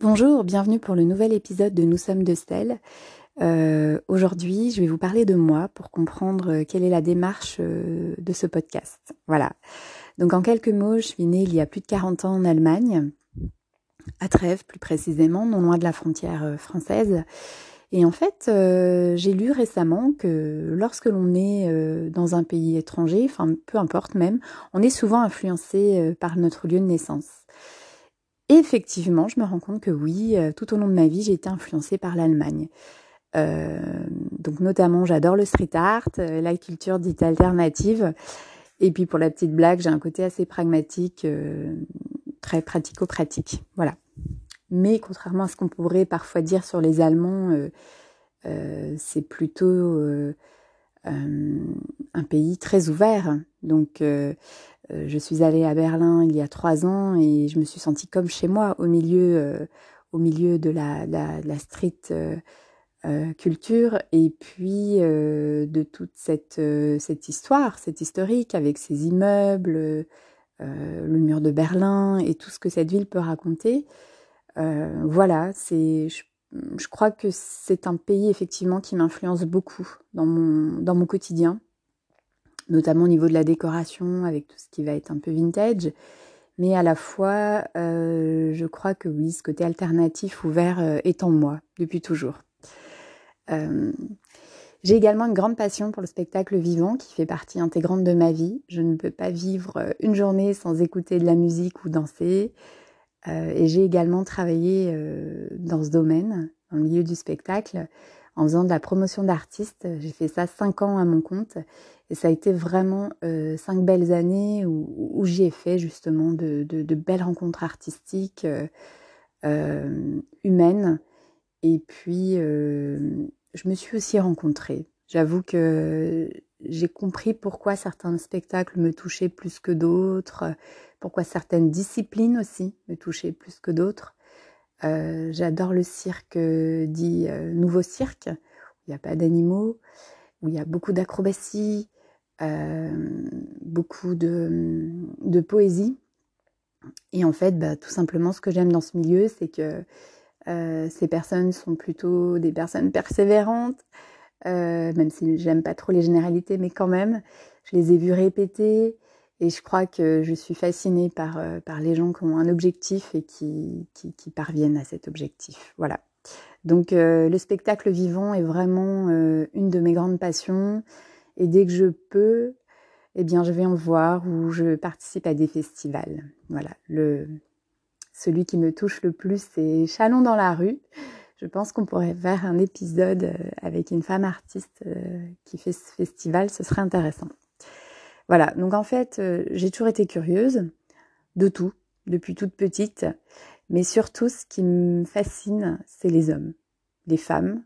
Bonjour, bienvenue pour le nouvel épisode de Nous sommes de Stella. Euh, Aujourd'hui, je vais vous parler de moi pour comprendre euh, quelle est la démarche euh, de ce podcast. Voilà. Donc en quelques mots, je suis née il y a plus de 40 ans en Allemagne, à Trèves plus précisément, non loin de la frontière française. Et en fait, euh, j'ai lu récemment que lorsque l'on est euh, dans un pays étranger, enfin peu importe même, on est souvent influencé euh, par notre lieu de naissance. Et effectivement, je me rends compte que oui, tout au long de ma vie, j'ai été influencée par l'Allemagne. Donc notamment, j'adore le street art, la culture dite alternative. Et puis pour la petite blague, j'ai un côté assez pragmatique, très pratico-pratique. Voilà. Mais contrairement à ce qu'on pourrait parfois dire sur les Allemands, euh, euh, c'est plutôt euh, un pays très ouvert. Donc, je suis allée à Berlin il y a trois ans et je me suis sentie comme chez moi, au milieu, au milieu de la, street culture et puis de toute cette, cette histoire, cette historique avec ses immeubles, le mur de Berlin et tout ce que cette ville peut raconter. Euh, voilà, c'est, je, je crois que c'est un pays effectivement qui m'influence beaucoup dans mon, dans mon quotidien, notamment au niveau de la décoration avec tout ce qui va être un peu vintage. Mais à la fois, euh, je crois que oui, ce côté alternatif, ouvert euh, est en moi depuis toujours. Euh, j'ai également une grande passion pour le spectacle vivant qui fait partie intégrante de ma vie. Je ne peux pas vivre une journée sans écouter de la musique ou danser. Euh, et j'ai également travaillé euh, dans ce domaine, dans le milieu du spectacle, en faisant de la promotion d'artistes. J'ai fait ça cinq ans à mon compte et ça a été vraiment euh, cinq belles années où, où j'y ai fait justement de, belles rencontres artistiques, humaines. Et puis, je me suis aussi rencontrée. J'avoue que j'ai compris pourquoi certains spectacles me touchaient plus que d'autres, pourquoi certaines disciplines aussi me touchaient plus que d'autres. Euh, J'adore le cirque dit euh, nouveau cirque, où il n'y a pas d'animaux, où il y a beaucoup d'acrobatie, euh, beaucoup de, poésie. Et en fait, bah, tout simplement, ce que j'aime dans ce milieu, c'est que euh, ces personnes sont plutôt des personnes persévérantes, euh, même si j'aime pas trop les généralités, mais quand même, je les ai vues répéter et je crois que je suis fascinée par, euh, par les gens qui ont un objectif et qui, qui, parviennent à cet objectif. Voilà. Donc euh, le spectacle vivant est vraiment une de mes grandes passions et dès que je peux, eh bien je vais en voir ou je participe à des festivals. Voilà, le celui qui me touche le plus c'est Chalon dans la rue. Je pense qu'on pourrait faire un épisode euh, avec une femme artiste euh, qui fait ce festival, ce serait intéressant. Voilà, donc en fait, euh, j'ai toujours été curieuse de tout, depuis toute petite, mais surtout ce qui me fascine, c'est les hommes, les femmes,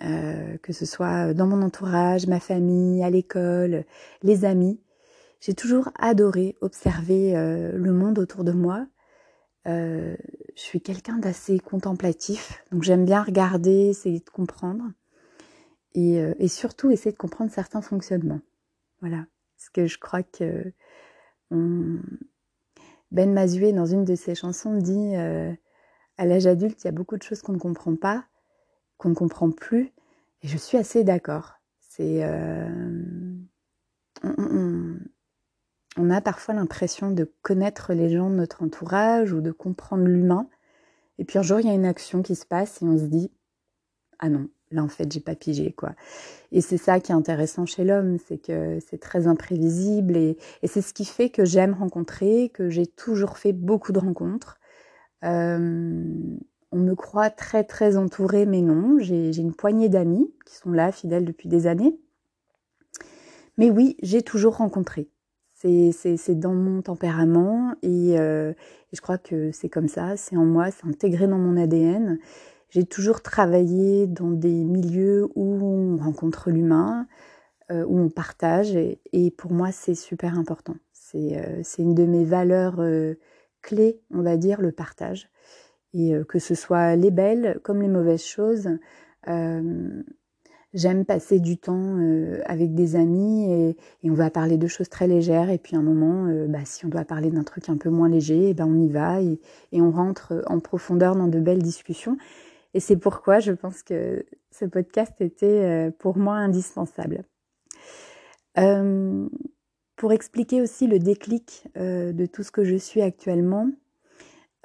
que ce soit dans mon entourage, ma famille, à l'école, les amis. J'ai toujours adoré observer le monde autour de moi. Euh, je suis quelqu'un d'assez contemplatif, donc j'aime bien regarder, essayer de comprendre, et, euh, surtout essayer de comprendre certains fonctionnements. Voilà, parce que je crois que. Ben Mazué, dans une de ses chansons, dit euh, à l'âge adulte, il y a beaucoup de choses qu'on ne comprend pas, qu'on ne comprend plus, et je suis assez d'accord. C'est on a parfois l'impression de connaître les gens de notre entourage ou de comprendre l'humain, et puis un jour il y a une action qui se passe et on se dit ah non, là en fait j'ai pas pigé quoi. Et c'est ça qui est intéressant chez l'homme, c'est que c'est très imprévisible et, c'est ce qui fait que j'aime rencontrer, que j'ai toujours fait beaucoup de rencontres. Euh, on me croit très très entourée, mais non, j'ai une poignée d'amis qui sont là, fidèles depuis des années. Mais oui, j'ai toujours rencontré. C'est dans mon tempérament et, euh, je crois que c'est comme ça, c'est en moi, c'est intégré dans mon ADN. J'ai toujours travaillé dans des milieux où on rencontre l'humain, euh, où on partage et, et pour moi c'est super important. C'est euh, une de mes valeurs euh, clés, on va dire, le partage. Et euh, que ce soit les belles comme les mauvaises choses, euh, J'aime passer du temps euh, avec des amis et, on va parler de choses très légères. Et puis un moment, euh, bah, si on doit parler d'un truc un peu moins léger, bah, on y va et, on rentre en profondeur dans de belles discussions. Et c'est pourquoi je pense que ce podcast était euh, pour moi indispensable. pour expliquer aussi le déclic de tout ce que je suis actuellement,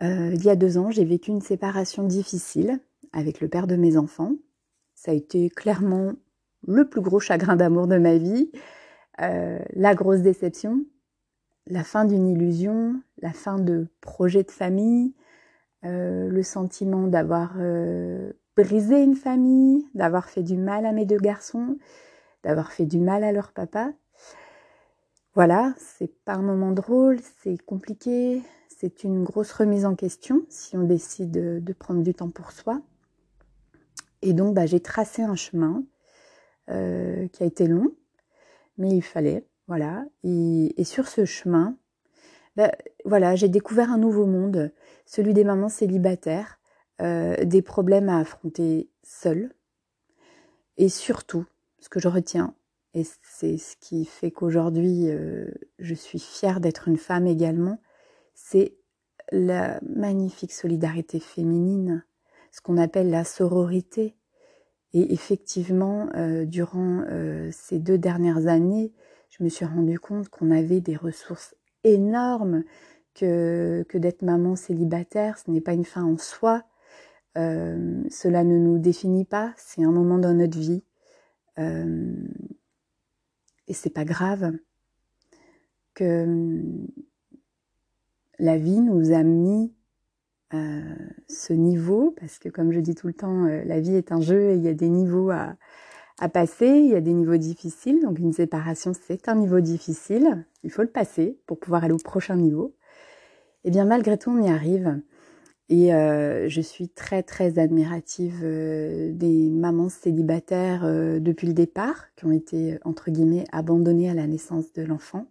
il y a deux ans, j'ai vécu une séparation difficile avec le père de mes enfants. Ça a été clairement le plus gros chagrin d'amour de ma vie, euh, la grosse déception, la fin d'une illusion, la fin de projets de famille, euh, le sentiment d'avoir euh, brisé une famille, d'avoir fait du mal à mes deux garçons, d'avoir fait du mal à leur papa. Voilà, c'est pas un moment drôle, c'est compliqué, c'est une grosse remise en question si on décide de prendre du temps pour soi. Et donc, bah, j'ai tracé un chemin euh, qui a été long, mais il fallait, voilà. Et, sur ce chemin, bah, voilà, j'ai découvert un nouveau monde, celui des mamans célibataires, euh, des problèmes à affronter seules. Et surtout, ce que je retiens, et c'est ce qui fait qu'aujourd'hui euh, je suis fière d'être une femme également, c'est la magnifique solidarité féminine ce qu'on appelle la sororité. Et effectivement, euh, durant euh, ces deux dernières années, je me suis rendu compte qu'on avait des ressources énormes, que, d'être maman célibataire, ce n'est pas une fin en soi. Euh, cela ne nous définit pas, c'est un moment dans notre vie. et c'est pas grave que la vie nous a mis ce niveau, parce que comme je dis tout le temps, euh, la vie est un jeu et il y a des niveaux à, passer, il y a des niveaux difficiles, donc une séparation c'est un niveau difficile, il faut le passer pour pouvoir aller au prochain niveau. Et eh bien malgré tout on y arrive. Et euh, je suis très très admirative euh, des mamans célibataires depuis le départ, qui ont été entre guillemets abandonnées à la naissance de l'enfant.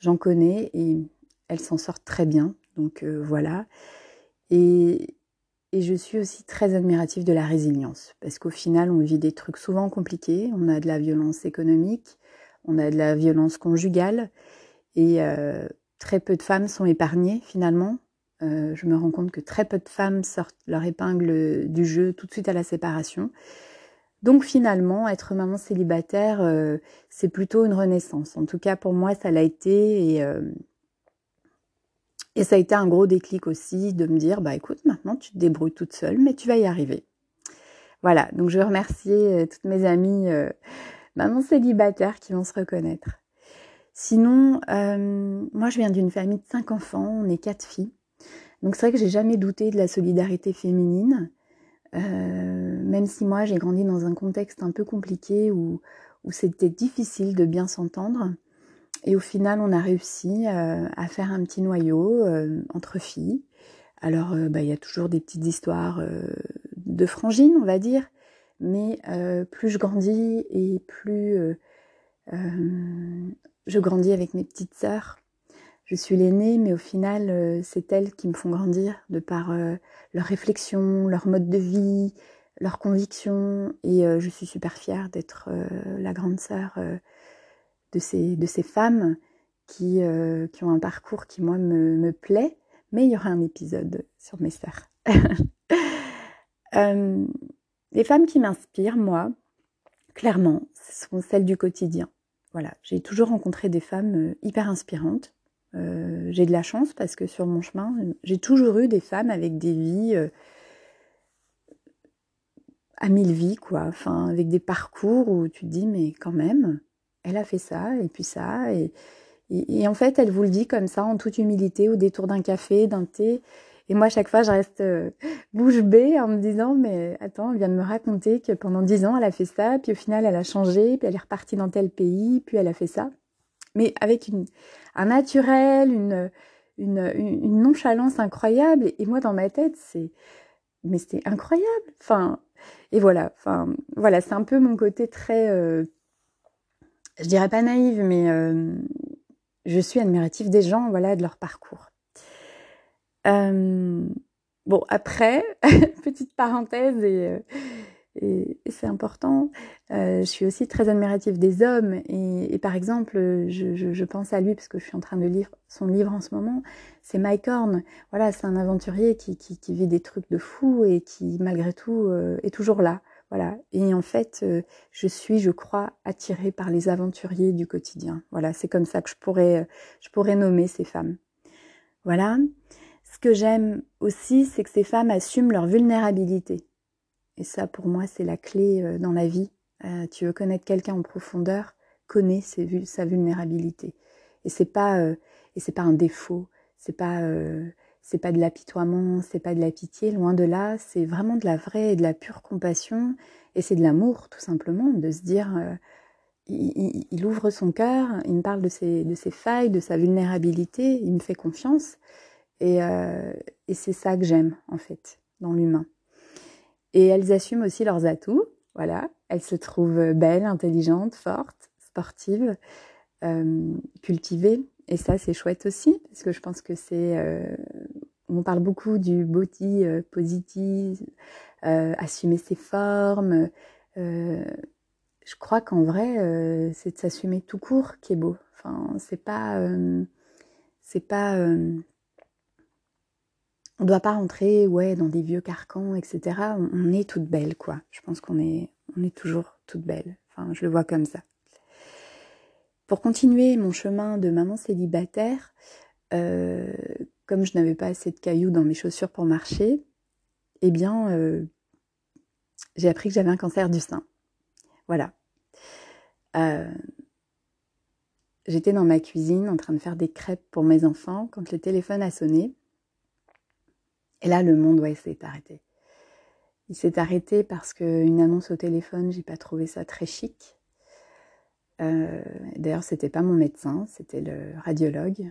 J'en connais et elles s'en sortent très bien. Donc voilà. Et, je suis aussi très admirative de la résilience, parce qu'au final, on vit des trucs souvent compliqués. On a de la violence économique, on a de la violence conjugale, et euh, très peu de femmes sont épargnées finalement. Euh, je me rends compte que très peu de femmes sortent leur épingle du jeu tout de suite à la séparation. Donc finalement, être maman célibataire, euh, c'est plutôt une renaissance. En tout cas, pour moi, ça l'a été. Et, et ça a été un gros déclic aussi de me dire, bah écoute, maintenant tu te débrouilles toute seule, mais tu vas y arriver. Voilà, donc je veux remercier euh, toutes mes amies euh, mamans célibataires qui vont se reconnaître. Sinon, euh, moi je viens d'une famille de cinq enfants, on est quatre filles. Donc c'est vrai que j'ai jamais douté de la solidarité féminine, même si moi j'ai grandi dans un contexte un peu compliqué où, où c'était difficile de bien s'entendre. Et au final, on a réussi euh, à faire un petit noyau euh, entre filles. Alors, euh, bah, il y a toujours des petites histoires de frangines, on va dire, mais plus je grandis et plus je grandis avec mes petites sœurs. Je suis l'aînée, mais au final, c'est elles qui me font grandir de par leur réflexion, leur mode de vie, leurs convictions. Et je suis super fière d'être la grande sœur de ces, de ces femmes qui, euh, qui ont un parcours qui, moi, me, me, plaît. Mais il y aura un épisode sur mes sœurs. euh, les femmes qui m'inspirent, moi, clairement, ce sont celles du quotidien. Voilà, j'ai toujours rencontré des femmes euh, hyper inspirantes. Euh, j'ai de la chance parce que sur mon chemin, j'ai toujours eu des femmes avec des vies à mille vies, quoi. Enfin, avec des parcours où tu te dis, mais quand même, elle a fait ça, et puis ça, et, en fait, elle vous le dit comme ça, en toute humilité, au détour d'un café, d'un thé. Et moi, à chaque fois, je reste euh, bouche bée en me disant, mais attends, elle vient de me raconter que pendant dix ans, elle a fait ça, puis au final, elle a changé, puis elle est repartie dans tel pays, puis elle a fait ça. Mais avec un naturel, une, une, une nonchalance incroyable. Et moi, dans ma tête, c'est, mais c'était incroyable. Enfin, et voilà. Enfin, voilà, c'est un peu mon côté très, euh, je dirais pas naïve, mais euh, je suis admirative des gens, voilà, de leur parcours. Euh, bon, après, petite parenthèse et, et, c'est important. je suis aussi très admirative des hommes et, par exemple, je, pense à lui parce que je suis en train de lire son livre en ce moment. C'est Mike Horn. Voilà, c'est un aventurier qui, qui, qui, vit des trucs de fou et qui malgré tout est toujours là. Voilà. Et en fait, euh, je suis, je crois, attirée par les aventuriers du quotidien. Voilà, c'est comme ça que je pourrais, euh, je pourrais nommer ces femmes. Voilà. Ce que j'aime aussi, c'est que ces femmes assument leur vulnérabilité. Et ça, pour moi, c'est la clé euh, dans la vie. tu veux connaître quelqu'un en profondeur, connais sa vulnérabilité. Et c'est pas, et c'est pas un défaut. C'est pas, c'est pas de l'apitoiement, c'est pas de la pitié, loin de là, c'est vraiment de la vraie et de la pure compassion, et c'est de l'amour tout simplement, de se dire, euh, il, ouvre son cœur, il me parle de ses, failles, de sa vulnérabilité, il me fait confiance, et, euh, et c'est ça que j'aime en fait dans l'humain. Et elles assument aussi leurs atouts, voilà, elles se trouvent belles, intelligentes, fortes, sportives, euh, cultivées, et ça, c'est chouette aussi, parce que je pense que c'est... on parle beaucoup du body euh, positive, euh, assumer ses formes. je crois qu'en vrai, c'est de s'assumer tout court qui est beau. C'est pas... c'est pas... on doit pas rentrer ouais, dans des vieux carcans, etc. On, est toute belle, quoi. Je pense qu'on est, on est toujours toute belle. Enfin, je le vois comme ça. Pour continuer mon chemin de maman célibataire, euh, comme je n'avais pas assez de cailloux dans mes chaussures pour marcher, eh bien, euh, j'ai appris que j'avais un cancer du sein. Voilà. Euh, j'étais dans ma cuisine en train de faire des crêpes pour mes enfants quand le téléphone a sonné. Et là, le monde, ouais, s'est arrêté. Il s'est arrêté parce qu'une annonce au téléphone, j'ai pas trouvé ça très chic. Euh, d'ailleurs, c'était pas mon médecin, c'était le radiologue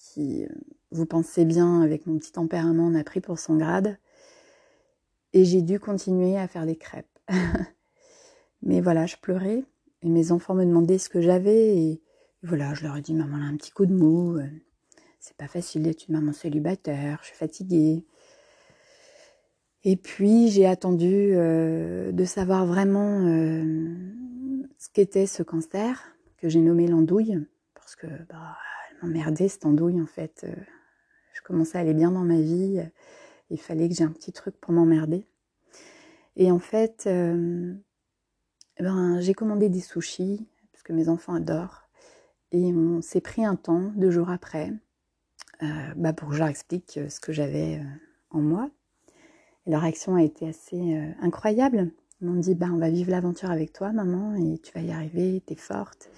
qui, euh, vous pensez bien, avec mon petit tempérament, on a pris pour son grade. Et j'ai dû continuer à faire des crêpes. Mais voilà, je pleurais et mes enfants me demandaient ce que j'avais et voilà, je leur ai dit maman a un petit coup de mou, euh, c'est pas facile d'être une maman célibataire, je suis fatiguée. Et puis j'ai attendu de savoir vraiment ce qu'était ce cancer, que j'ai nommé l'andouille, parce que bah, m'emmerdait cette andouille en fait. Euh, je commençais à aller bien dans ma vie, il fallait que j'ai un petit truc pour m'emmerder. Et en fait, euh, ben, j'ai commandé des sushis, parce que mes enfants adorent, et on s'est pris un temps, deux jours après, euh, bah, pour que je leur explique ce que j'avais en moi. Et leur réaction a été assez incroyable. Ils m'ont dit, bah, on va vivre l'aventure avec toi, maman, et tu vas y arriver, t'es forte.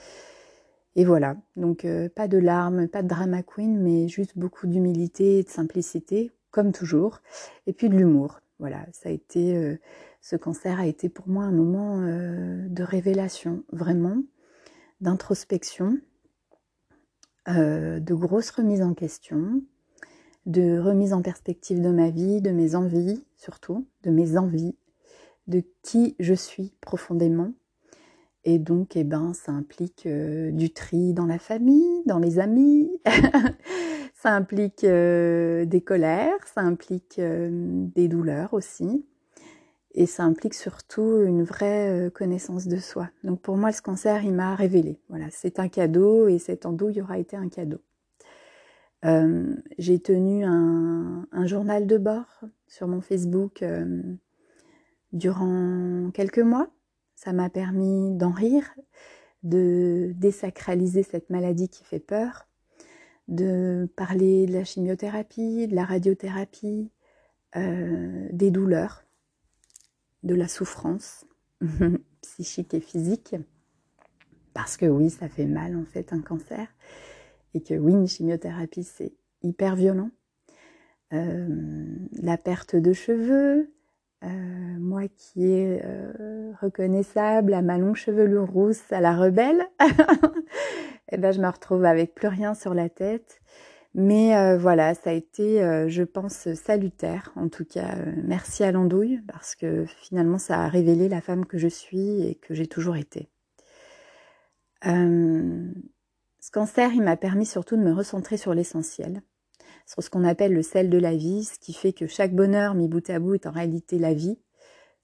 Et voilà, donc euh, pas de larmes, pas de drama queen, mais juste beaucoup d'humilité et de simplicité, comme toujours, et puis de l'humour. Voilà, ça a été, euh, ce cancer a été pour moi un moment euh, de révélation, vraiment, d'introspection, de grosse remise en question, de remise en perspective de ma vie, de mes envies surtout, de mes envies, de qui je suis profondément. Et donc, eh ben, ça implique euh, du tri dans la famille, dans les amis, ça implique euh, des colères, ça implique euh, des douleurs aussi, et ça implique surtout une vraie connaissance de soi. Donc pour moi, ce cancer, il m'a révélé. Voilà, c'est un cadeau, et cet andouille aura été un cadeau. J'ai tenu un, journal de bord sur mon Facebook durant quelques mois. Ça m'a permis d'en rire, de désacraliser cette maladie qui fait peur, de parler de la chimiothérapie, de la radiothérapie, euh, des douleurs, de la souffrance psychique et physique. Parce que oui, ça fait mal en fait un cancer. Et que oui, une chimiothérapie, c'est hyper violent. Euh, la perte de cheveux, euh, moi qui est euh, reconnaissable à ma longue chevelure rousse, à la rebelle, et eh ben je me retrouve avec plus rien sur la tête. Mais euh, voilà, ça a été, je pense, salutaire. En tout cas, merci à l'andouille parce que finalement, ça a révélé la femme que je suis et que j'ai toujours été. ce cancer, il m'a permis surtout de me recentrer sur l'essentiel sur ce qu'on appelle le sel de la vie, ce qui fait que chaque bonheur mis bout à bout est en réalité la vie.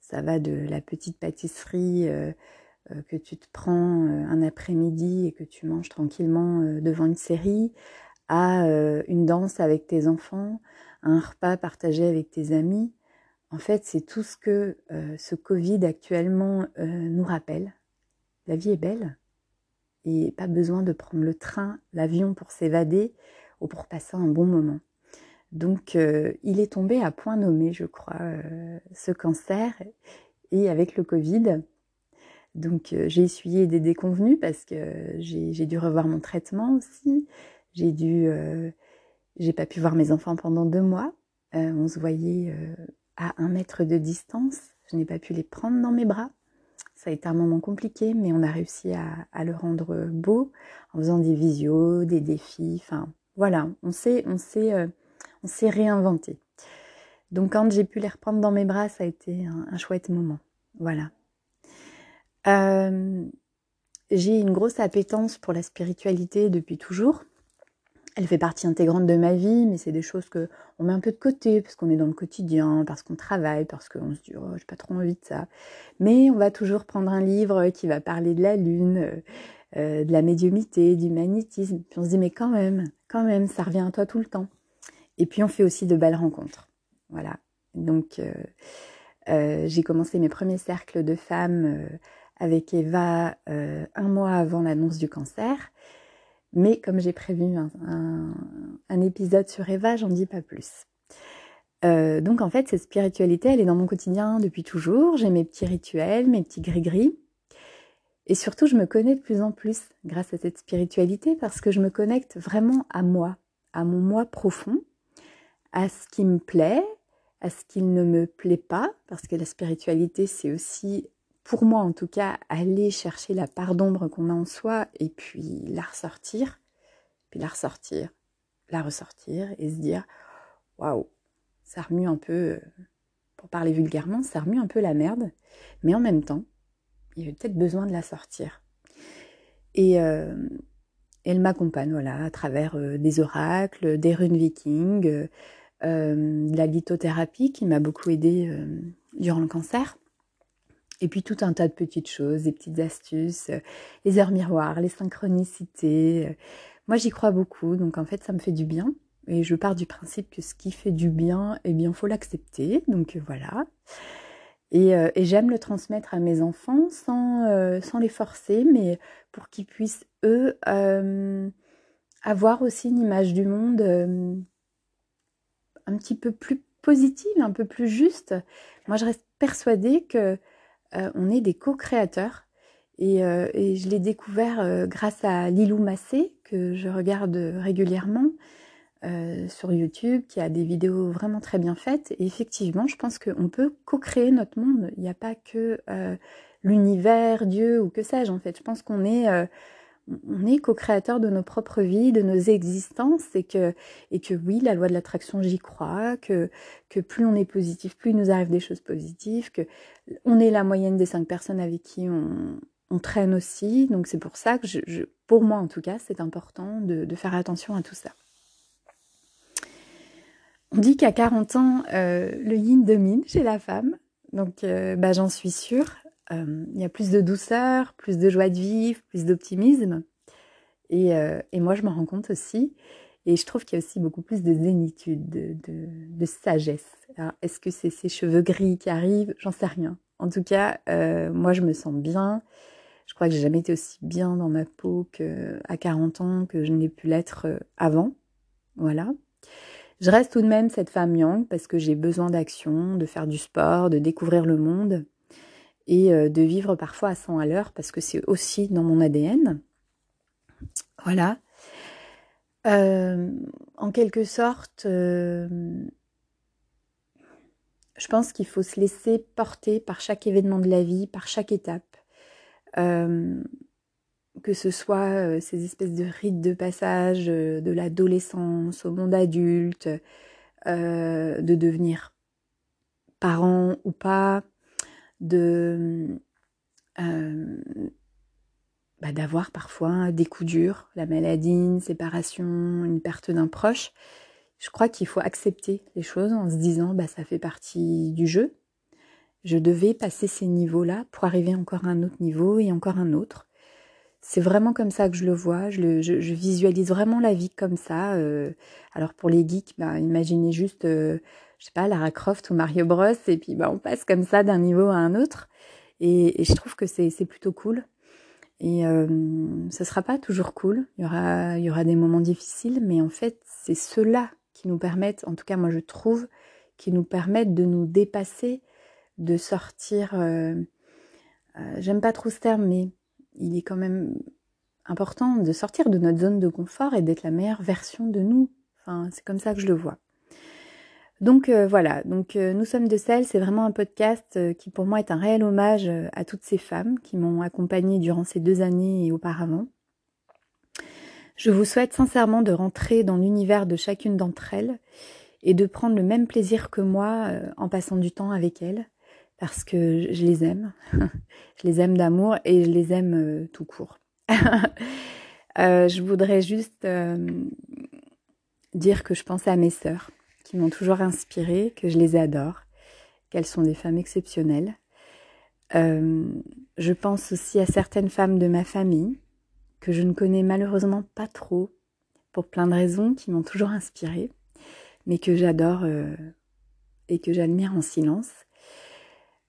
Ça va de la petite pâtisserie euh, euh, que tu te prends un après-midi et que tu manges tranquillement devant une série, à une danse avec tes enfants, un repas partagé avec tes amis. En fait, c'est tout ce que ce Covid actuellement nous rappelle. La vie est belle et pas besoin de prendre le train, l'avion pour s'évader ou pour passer un bon moment. Donc, euh, il est tombé à point nommé, je crois, euh, ce cancer. Et avec le Covid, donc euh, j'ai essuyé des déconvenus parce que j'ai dû revoir mon traitement aussi. J'ai dû, j'ai pas pu voir mes enfants pendant deux mois. on se voyait à un mètre de distance. Je n'ai pas pu les prendre dans mes bras. Ça a été un moment compliqué, mais on a réussi à, à le rendre beau en faisant des visios, des défis. Enfin, voilà, on sait, on s'est réinventé. Donc quand j'ai pu les reprendre dans mes bras, ça a été un, chouette moment. Voilà. Euh, j'ai une grosse appétence pour la spiritualité depuis toujours. Elle fait partie intégrante de ma vie, mais c'est des choses que on met un peu de côté parce qu'on est dans le quotidien, parce qu'on travaille, parce qu'on se dit oh j'ai pas trop envie de ça. Mais on va toujours prendre un livre qui va parler de la lune, euh, de la médiumité, du magnétisme. Puis on se dit mais quand même, quand même, ça revient à toi tout le temps. Et puis on fait aussi de belles rencontres. Voilà. Donc euh, euh, j'ai commencé mes premiers cercles de femmes euh, avec Eva un mois avant l'annonce du cancer. Mais comme j'ai prévu un, épisode sur Eva, j'en dis pas plus. donc en fait, cette spiritualité, elle est dans mon quotidien depuis toujours. J'ai mes petits rituels, mes petits gris-gris. Et surtout, je me connais de plus en plus grâce à cette spiritualité parce que je me connecte vraiment à moi, à mon moi profond à ce qui me plaît, à ce qui ne me plaît pas, parce que la spiritualité, c'est aussi, pour moi en tout cas, aller chercher la part d'ombre qu'on a en soi et puis la ressortir, puis la ressortir, la ressortir et se dire, waouh, ça remue un peu, pour parler vulgairement, ça remue un peu la merde, mais en même temps, il y a peut-être besoin de la sortir. Et, euh, elle m'accompagne voilà, à travers euh, des oracles, des runes vikings, euh, de la lithothérapie qui m'a beaucoup aidée euh, durant le cancer. Et puis tout un tas de petites choses, des petites astuces, euh, les heures miroirs, les synchronicités. Moi j'y crois beaucoup, donc en fait ça me fait du bien. Et je pars du principe que ce qui fait du bien, eh bien faut l'accepter. Donc voilà. Et, et j'aime le transmettre à mes enfants sans, sans les forcer, mais pour qu'ils puissent, eux, avoir aussi une image du monde un petit peu plus positive, un peu plus juste. Moi, je reste persuadée que euh, on est des co-créateurs. Et, euh, je l'ai découvert euh, grâce à Lilou Massé, que je regarde régulièrement sur YouTube, qui a des vidéos vraiment très bien faites. Et effectivement, je pense qu'on peut co-créer notre monde. Il n'y a pas que l'univers, Dieu ou que sais-je en fait. Je pense qu'on est on est co-créateur de nos propres vies, de nos existences, et que, oui, la loi de l'attraction, j'y crois, que, plus on est positif, plus il nous arrive des choses positives, que on est la moyenne des cinq personnes avec qui on, on traîne aussi. Donc c'est pour ça que, je, pour moi en tout cas, c'est important de, de, faire attention à tout ça. On dit qu'à 40 ans, euh, le yin domine chez la femme. Donc euh, bah, j'en suis sûre. Euh, il y a plus de douceur, plus de joie de vivre, plus d'optimisme. Et, euh, et, moi, je m'en rends compte aussi. Et je trouve qu'il y a aussi beaucoup plus de zénitude, de, de, de sagesse. Est-ce que c'est ces cheveux gris qui arrivent? J'en sais rien. En tout cas, euh, moi, je me sens bien. Je crois que j'ai jamais été aussi bien dans ma peau qu'à 40 ans, que je n'ai pu l'être euh, avant. Voilà. Je reste tout de même cette femme yang parce que j'ai besoin d'action, de faire du sport, de découvrir le monde et euh, de vivre parfois à 100 à l'heure parce que c'est aussi dans mon ADN. Voilà. Euh, en quelque sorte, euh, je pense qu'il faut se laisser porter par chaque événement de la vie, par chaque étape. que ce soit ces espèces de rites de passage de l'adolescence au monde adulte, de devenir parent ou pas, de euh, bah, d'avoir parfois des coups durs, la maladie, une séparation, une perte d'un proche. Je crois qu'il faut accepter les choses en se disant bah ça fait partie du jeu. je devais passer ces niveaux-là pour arriver encore à un autre niveau et encore un autre. C'est vraiment comme ça que je le vois, je, je, visualise vraiment la vie comme ça. Euh. alors pour les geeks, bah, imaginez juste, euh, je sais pas, Lara Croft ou Mario Bros. Et puis bah, on passe comme ça d'un niveau à un autre. Et, je trouve que c'est plutôt cool. Et euh, ce sera pas toujours cool. Il y aura, y aura des moments difficiles, mais en fait, c'est ceux-là qui nous permettent, en tout cas moi je trouve, qui nous permettent de nous dépasser, de sortir. Euh, euh, j'aime pas trop ce terme, mais il est quand même important de sortir de notre zone de confort et d'être la meilleure version de nous. Enfin, c'est comme ça que je le vois. Donc euh, voilà, donc nous sommes de sel, c'est vraiment un podcast qui pour moi est un réel hommage à toutes ces femmes qui m'ont accompagnée durant ces deux années et auparavant. Je vous souhaite sincèrement de rentrer dans l'univers de chacune d'entre elles et de prendre le même plaisir que moi en passant du temps avec elles parce que je les aime. je les aime d'amour et je les aime euh, tout court. Euh, je voudrais juste euh, dire que je pensais à mes sœurs m'ont toujours inspirée, que je les adore, qu'elles sont des femmes exceptionnelles. je pense aussi à certaines femmes de ma famille que je ne connais malheureusement pas trop pour plein de raisons qui m'ont toujours inspirée, mais que j'adore et que j'admire en silence.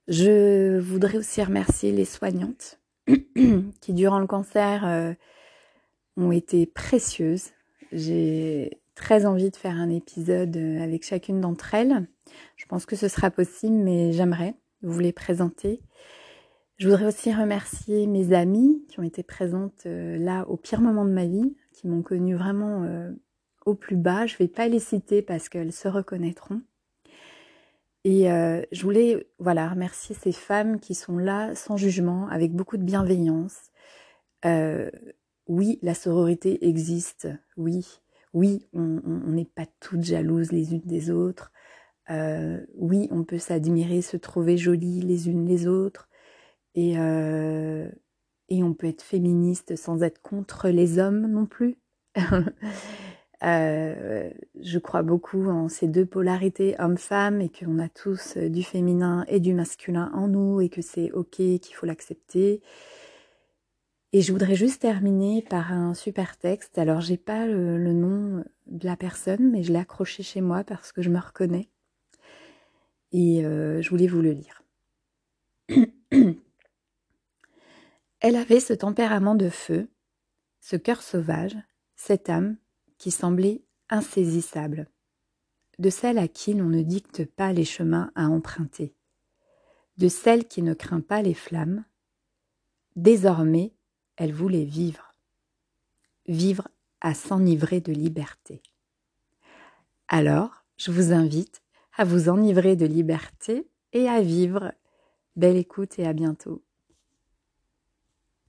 Je voudrais aussi remercier les soignantes qui, durant le cancer, euh, ont été précieuses. J'ai très envie de faire un épisode euh, avec chacune d'entre elles. Je pense que ce sera possible, mais j'aimerais vous les présenter. Je voudrais aussi remercier mes amies qui ont été présentes euh, là au pire moment de ma vie, qui m'ont connue vraiment au plus bas. Je ne vais pas les citer parce qu'elles se reconnaîtront. Et euh, je voulais voilà remercier ces femmes qui sont là sans jugement, avec beaucoup de bienveillance. Euh, oui, la sororité existe. Oui, oui, on n'est pas toutes jalouses les unes des autres. Euh, oui, on peut s'admirer, se trouver jolies les unes les autres. Et, et on peut être féministe sans être contre les hommes non plus. Euh, je crois beaucoup en ces deux polarités homme-femme et qu'on a tous euh, du féminin et du masculin en nous et que c'est ok, qu'il faut l'accepter. Et je voudrais juste terminer par un super texte. Alors j'ai pas le, nom de la personne, mais je l'ai accroché chez moi parce que je me reconnais. Et euh, je voulais vous le lire. Elle avait ce tempérament de feu, ce cœur sauvage, cette âme qui semblait insaisissable, de celle à qui l'on ne dicte pas les chemins à emprunter, de celle qui ne craint pas les flammes. Désormais, elle voulait vivre, vivre à s'enivrer de liberté. Alors, je vous invite à vous enivrer de liberté et à vivre. Belle écoute et à bientôt.